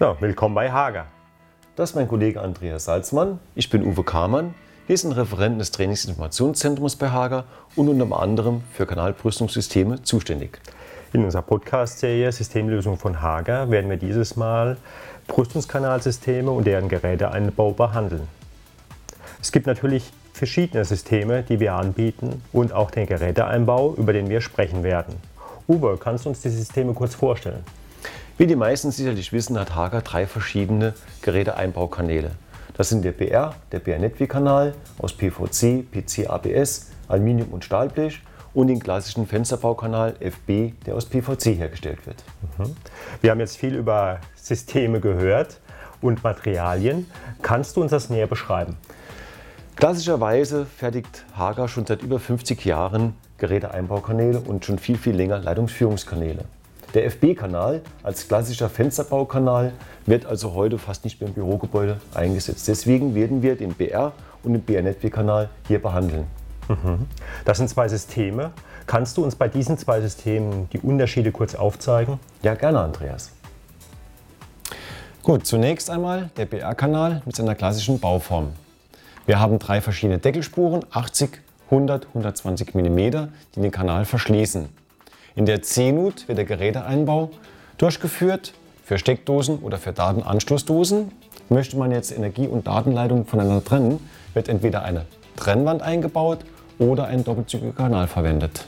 Ja, willkommen bei Hager. Das ist mein Kollege Andreas Salzmann. Ich bin Uwe Kamann. Wir sind Referenten des Trainingsinformationszentrums bei Hager und unter anderem für Kanalbrüstungssysteme zuständig. In unserer Podcast-Serie Systemlösung von Hager werden wir dieses Mal Brüstungskanalsysteme und deren Geräteeinbau behandeln. Es gibt natürlich verschiedene Systeme, die wir anbieten und auch den Geräteeinbau, über den wir sprechen werden. Uwe, kannst du uns die Systeme kurz vorstellen? Wie die meisten sicherlich wissen, hat Hager drei verschiedene Geräteeinbaukanäle. Das sind der BR, der BR-Netwie-Kanal aus PVC, PC, ABS, Aluminium und Stahlblech und den klassischen Fensterbaukanal FB, der aus PVC hergestellt wird. Mhm. Wir haben jetzt viel über Systeme gehört und Materialien. Kannst du uns das näher beschreiben? Klassischerweise fertigt Hager schon seit über 50 Jahren Geräteeinbaukanäle und schon viel, viel länger Leitungsführungskanäle. Der FB-Kanal als klassischer Fensterbaukanal wird also heute fast nicht mehr im Bürogebäude eingesetzt. Deswegen werden wir den BR und den BR-Netwie-Kanal hier behandeln. Mhm. Das sind zwei Systeme. Kannst du uns bei diesen zwei Systemen die Unterschiede kurz aufzeigen? Ja, gerne, Andreas. Gut, zunächst einmal der BR-Kanal mit seiner klassischen Bauform. Wir haben drei verschiedene Deckelspuren, 80, 100, 120 mm, die den Kanal verschließen. In der C-Nut wird der Geräteeinbau durchgeführt für Steckdosen oder für Datenanstoßdosen. Möchte man jetzt Energie- und Datenleitung voneinander trennen, wird entweder eine Trennwand eingebaut oder ein doppelzügiger Kanal verwendet.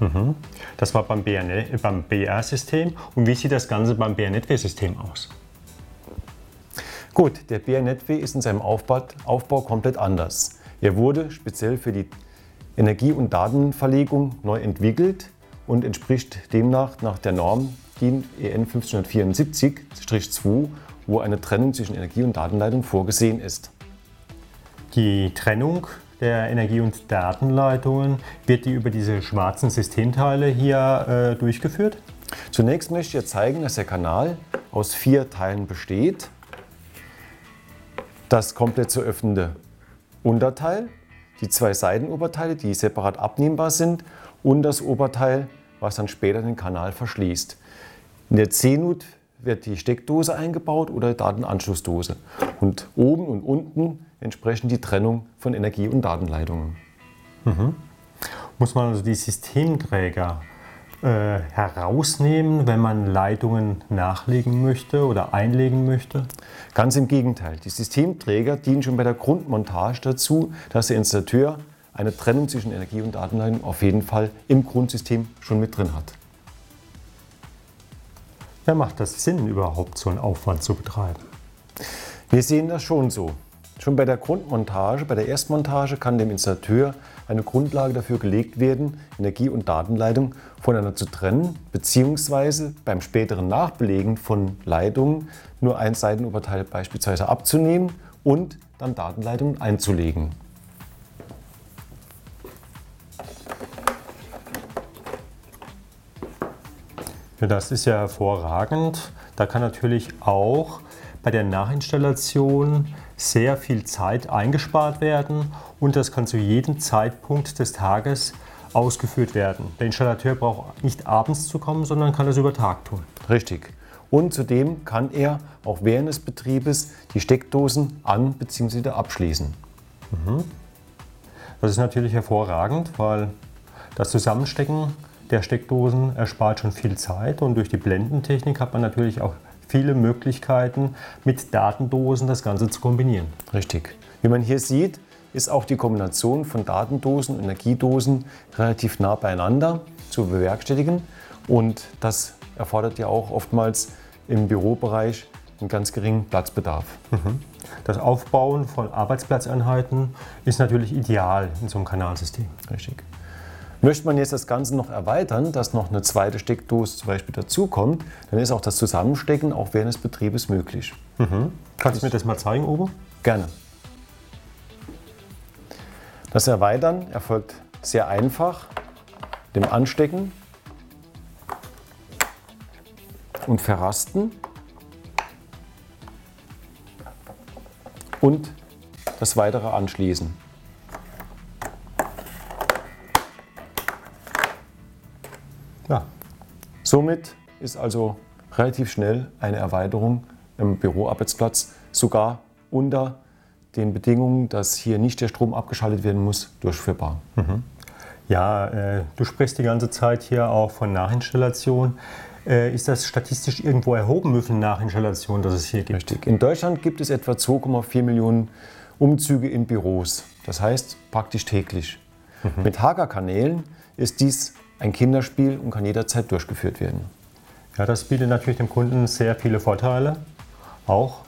Mhm. Das war beim, beim BR-System. Und wie sieht das Ganze beim BR-Netway-System aus? Gut, der BR-Netway ist in seinem Aufbau, Aufbau komplett anders. Er wurde speziell für die Energie- und Datenverlegung neu entwickelt und entspricht demnach nach der Norm DIN EN 1574-2, wo eine Trennung zwischen Energie- und Datenleitung vorgesehen ist. Die Trennung der Energie- und Datenleitungen, wird die über diese schwarzen Systemteile hier äh, durchgeführt? Zunächst möchte ich zeigen, dass der Kanal aus vier Teilen besteht. Das komplett zu öffnende Unterteil, die zwei Seitenoberteile, die separat abnehmbar sind und das Oberteil, was dann später den Kanal verschließt. In der C-Nut wird die Steckdose eingebaut oder Datenanschlussdose. Und oben und unten entsprechend die Trennung von Energie- und Datenleitungen. Mhm. Muss man also die Systemträger äh, herausnehmen, wenn man Leitungen nachlegen möchte oder einlegen möchte? Ganz im Gegenteil. Die Systemträger dienen schon bei der Grundmontage dazu, dass der Installateur eine Trennung zwischen Energie- und Datenleitung auf jeden Fall im Grundsystem schon mit drin hat. Ja, macht das Sinn, überhaupt so einen Aufwand zu betreiben? Wir sehen das schon so. Schon bei der Grundmontage, bei der Erstmontage kann dem Installateur eine Grundlage dafür gelegt werden, Energie- und Datenleitung voneinander zu trennen, beziehungsweise beim späteren Nachbelegen von Leitungen nur ein Seitenoberteil beispielsweise abzunehmen und dann Datenleitungen einzulegen. Das ist ja hervorragend. Da kann natürlich auch bei der Nachinstallation sehr viel Zeit eingespart werden und das kann zu jedem Zeitpunkt des Tages ausgeführt werden. Der Installateur braucht nicht abends zu kommen, sondern kann es über Tag tun. Richtig. Und zudem kann er auch während des Betriebes die Steckdosen an- bzw. abschließen. Mhm. Das ist natürlich hervorragend, weil das Zusammenstecken der Steckdosen erspart schon viel Zeit und durch die Blendentechnik hat man natürlich auch viele Möglichkeiten, mit Datendosen das Ganze zu kombinieren. Richtig. Wie man hier sieht, ist auch die Kombination von Datendosen und Energiedosen relativ nah beieinander zu bewerkstelligen. Und das erfordert ja auch oftmals im Bürobereich einen ganz geringen Platzbedarf. Mhm. Das Aufbauen von Arbeitsplatzeinheiten ist natürlich ideal in so einem Kanalsystem. Richtig. Möchte man jetzt das Ganze noch erweitern, dass noch eine zweite Steckdose zum Beispiel dazukommt, dann ist auch das Zusammenstecken auch während des Betriebes möglich. Mhm. Kannst du mir das mal zeigen, Uwe? Gerne. Das Erweitern erfolgt sehr einfach, dem Anstecken und Verrasten und das weitere Anschließen. Ja. Somit ist also relativ schnell eine Erweiterung im Büroarbeitsplatz sogar unter den Bedingungen, dass hier nicht der Strom abgeschaltet werden muss, durchführbar. Mhm. Ja, äh, du sprichst die ganze Zeit hier auch von Nachinstallation. Äh, ist das statistisch irgendwo erhoben, wie viele Nachinstallationen das es hier gibt? Richtig. In Deutschland gibt es etwa 2,4 Millionen Umzüge in Büros. Das heißt praktisch täglich. Mhm. Mit Hager-Kanälen ist dies ein Kinderspiel und kann jederzeit durchgeführt werden. Ja, das bietet natürlich dem Kunden sehr viele Vorteile. Auch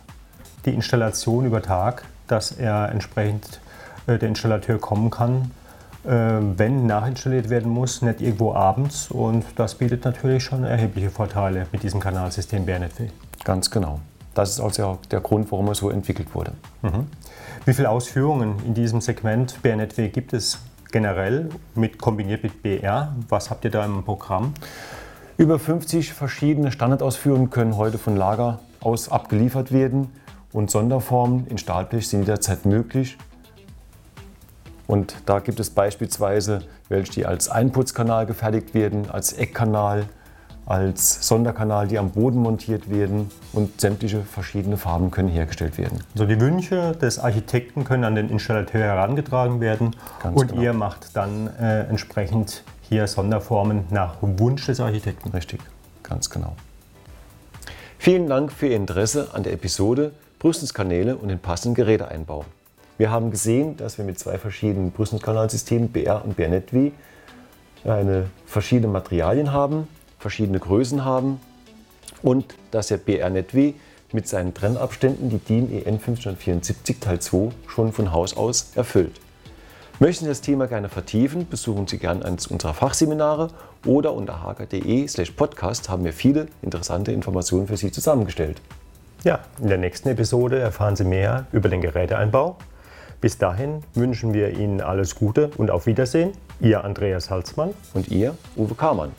die Installation über Tag, dass er entsprechend äh, der Installateur kommen kann, äh, wenn nachinstalliert werden muss, nicht irgendwo abends. Und das bietet natürlich schon erhebliche Vorteile mit diesem Kanalsystem BRNetW. Ganz genau. Das ist also auch der Grund, warum er so entwickelt wurde. Mhm. Wie viele Ausführungen in diesem Segment BRNetW gibt es generell mit kombiniert mit BR? Was habt ihr da im Programm? Über 50 verschiedene Standardausführungen können heute von Lager aus abgeliefert werden und Sonderformen in Stahlblech sind jederzeit möglich. Und da gibt es beispielsweise welche, die als Einputzkanal gefertigt werden, als Eckkanal, als Sonderkanal, die am Boden montiert werden und sämtliche verschiedene Farben können hergestellt werden. Also die Wünsche des Architekten können an den Installateur herangetragen werden Ganz und genau. ihr macht dann äh, entsprechend hier Sonderformen nach Wunsch des Architekten. Richtig, ganz genau. Vielen Dank für Ihr Interesse an der Episode Brüstungskanäle und den passenden Geräteeinbau. Wir haben gesehen, dass wir mit zwei verschiedenen Brüstungskanalsystemen BR und BRNetV eine verschiedene Materialien haben, verschiedene Größen haben und dass der BR-NetW mit seinen Trennabständen die DIN EN 574 Teil 2 schon von Haus aus erfüllt. Möchten Sie das Thema gerne vertiefen, besuchen Sie gerne eines unserer Fachseminare oder unter hk.de/podcast haben wir viele interessante Informationen für Sie zusammengestellt. Ja, in der nächsten Episode erfahren Sie mehr über den Geräteeinbau. Bis dahin wünschen wir Ihnen alles Gute und auf Wiedersehen. Ihr Andreas Halsmann und Ihr Uwe Karmann.